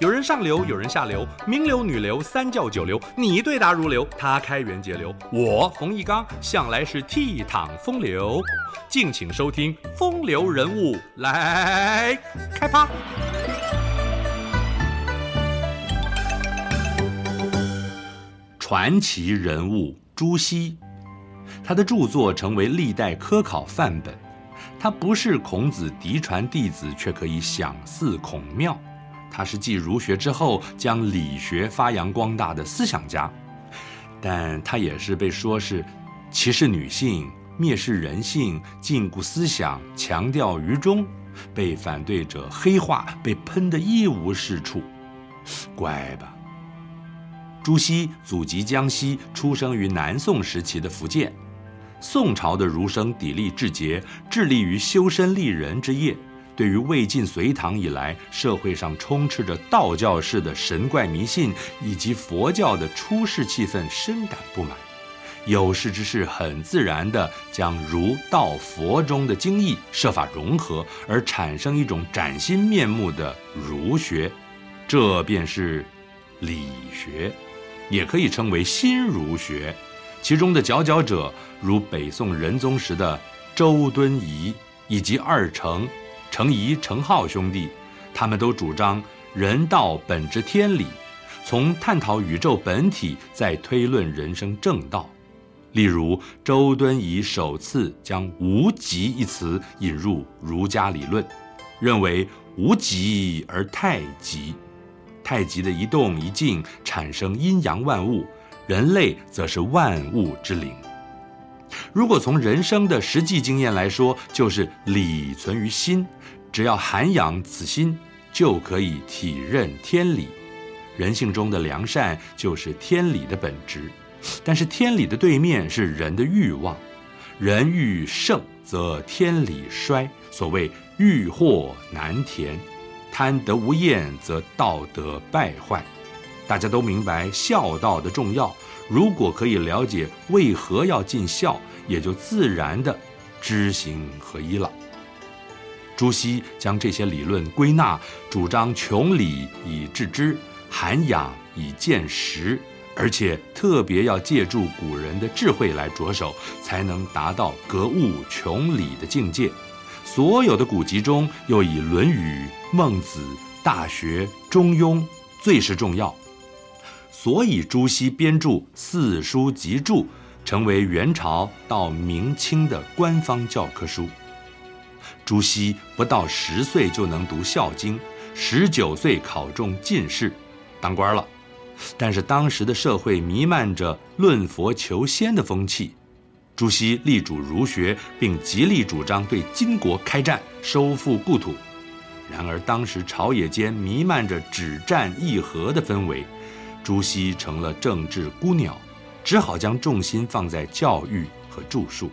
有人上流，有人下流，名流、女流、三教九流，你对答如流，他开源节流，我冯一刚向来是倜傥风流。敬请收听《风流人物》来开趴。传奇人物朱熹，他的著作成为历代科考范本。他不是孔子嫡传弟子，却可以享祀孔庙。他是继儒学之后将理学发扬光大的思想家，但他也是被说是歧视女性、蔑视人性、禁锢思想、强调愚忠，被反对者黑化，被喷得一无是处。乖吧，朱熹祖籍江西，出生于南宋时期的福建。宋朝的儒生砥砺志节，致力于修身立人之业。对于魏晋隋唐以来社会上充斥着道教式的神怪迷信以及佛教的出世气氛深感不满，有识之士很自然地将儒道佛中的精义设法融合，而产生一种崭新面目的儒学，这便是理学，也可以称为新儒学。其中的佼佼者如北宋仁宗时的周敦颐以及二程。程颐、程颢兄弟，他们都主张人道本之天理，从探讨宇宙本体，再推论人生正道。例如，周敦颐首次将“无极”一词引入儒家理论，认为无极而太极，太极的一动一静产生阴阳万物，人类则是万物之灵。如果从人生的实际经验来说，就是理存于心，只要涵养此心，就可以体认天理。人性中的良善就是天理的本质，但是天理的对面是人的欲望，人欲盛则天理衰。所谓欲壑难填，贪得无厌则道德败坏。大家都明白孝道的重要，如果可以了解为何要尽孝。也就自然的知行合一了。朱熹将这些理论归纳，主张穷理以致知，涵养以见实，而且特别要借助古人的智慧来着手，才能达到格物穷理的境界。所有的古籍中，又以《论语》《孟子》《大学》《中庸》最是重要，所以朱熹编著四书集注。成为元朝到明清的官方教科书。朱熹不到十岁就能读《孝经》，十九岁考中进士，当官了。但是当时的社会弥漫着论佛求仙的风气，朱熹力主儒学，并极力主张对金国开战，收复故土。然而当时朝野间弥漫着止战议和的氛围，朱熹成了政治孤鸟。只好将重心放在教育和著述。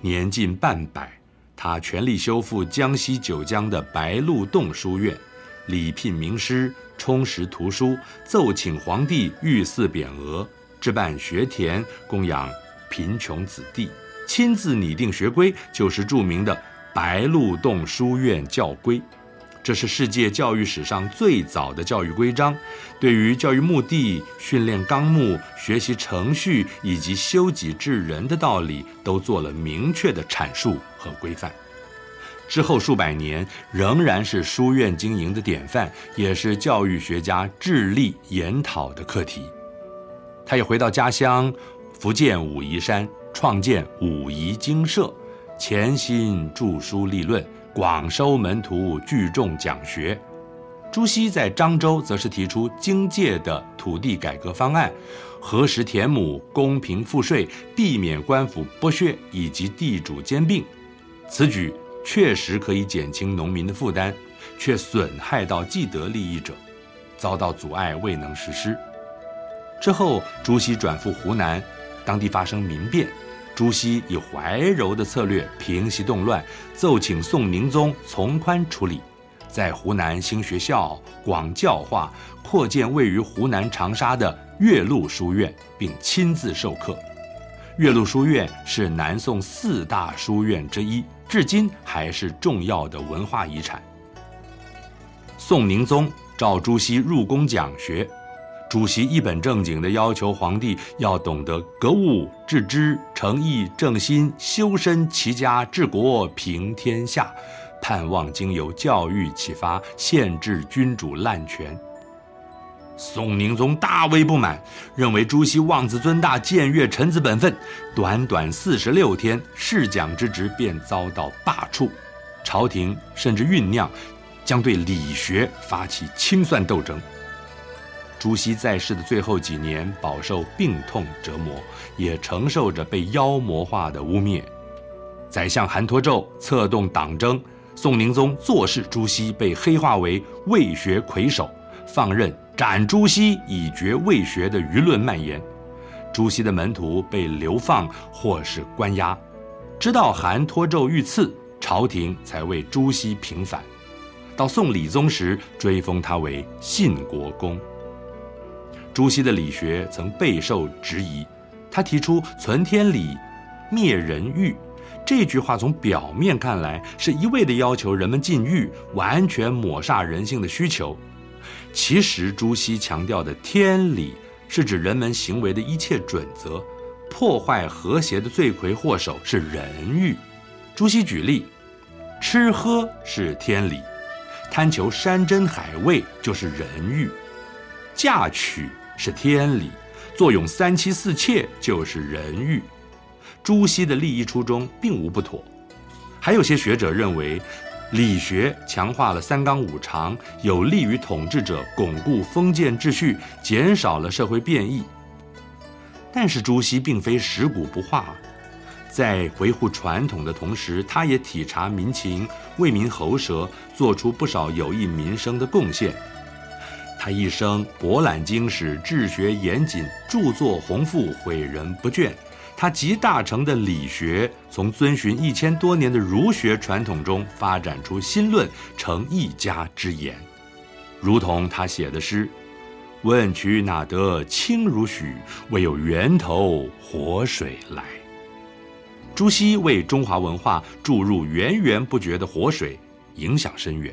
年近半百，他全力修复江西九江的白鹿洞书院，礼聘名师，充实图书，奏请皇帝御赐匾额，置办学田，供养贫穷子弟，亲自拟定学规，就是著名的《白鹿洞书院教规》。这是世界教育史上最早的教育规章，对于教育目的、训练纲目、学习程序以及修己治人的道理，都做了明确的阐述和规范。之后数百年，仍然是书院经营的典范，也是教育学家致力研讨的课题。他也回到家乡福建武夷山，创建武夷精舍，潜心著书立论。广收门徒，聚众讲学。朱熹在漳州则是提出经界的土地改革方案，核实田亩，公平赋税，避免官府剥削以及地主兼并。此举确实可以减轻农民的负担，却损害到既得利益者，遭到阻碍，未能实施。之后，朱熹转赴湖南，当地发生民变。朱熹以怀柔的策略平息动乱，奏请宋宁宗从宽处理，在湖南兴学校、广教化，扩建位于湖南长沙的岳麓书院，并亲自授课。岳麓书院是南宋四大书院之一，至今还是重要的文化遗产。宋宁宗召朱熹入宫讲学。主席一本正经地要求皇帝要懂得格物致知、诚意正心、修身齐家、治国平天下，盼望经由教育启发，限制君主滥权。宋宁宗大为不满，认为朱熹妄自尊大，僭越臣子本分。短短四十六天，侍讲之职便遭到罢黜，朝廷甚至酝酿将对理学发起清算斗争。朱熹在世的最后几年，饱受病痛折磨，也承受着被妖魔化的污蔑。宰相韩托胄策动党争，宋宁宗坐视朱熹被黑化为伪学魁首，放任斩朱熹以绝伪学的舆论蔓延。朱熹的门徒被流放或是关押，直到韩托胄遇刺，朝廷才为朱熹平反。到宋理宗时，追封他为信国公。朱熹的理学曾备受质疑，他提出“存天理，灭人欲”这句话，从表面看来是一味地要求人们禁欲，完全抹煞人性的需求。其实，朱熹强调的天理是指人们行为的一切准则，破坏和谐的罪魁祸首是人欲。朱熹举例：吃喝是天理，贪求山珍海味就是人欲，嫁娶。是天理，坐拥三妻四妾就是人欲。朱熹的立意初衷并无不妥。还有些学者认为，理学强化了三纲五常，有利于统治者巩固封建秩序，减少了社会变异。但是朱熹并非食古不化，在维护传统的同时，他也体察民情，为民喉舌，做出不少有益民生的贡献。他一生博览经史，治学严谨，著作宏富，诲人不倦。他集大成的理学，从遵循一千多年的儒学传统中发展出新论，成一家之言。如同他写的诗：“问渠哪得清如许？为有源头活水来。”朱熹为中华文化注入源源不绝的活水，影响深远。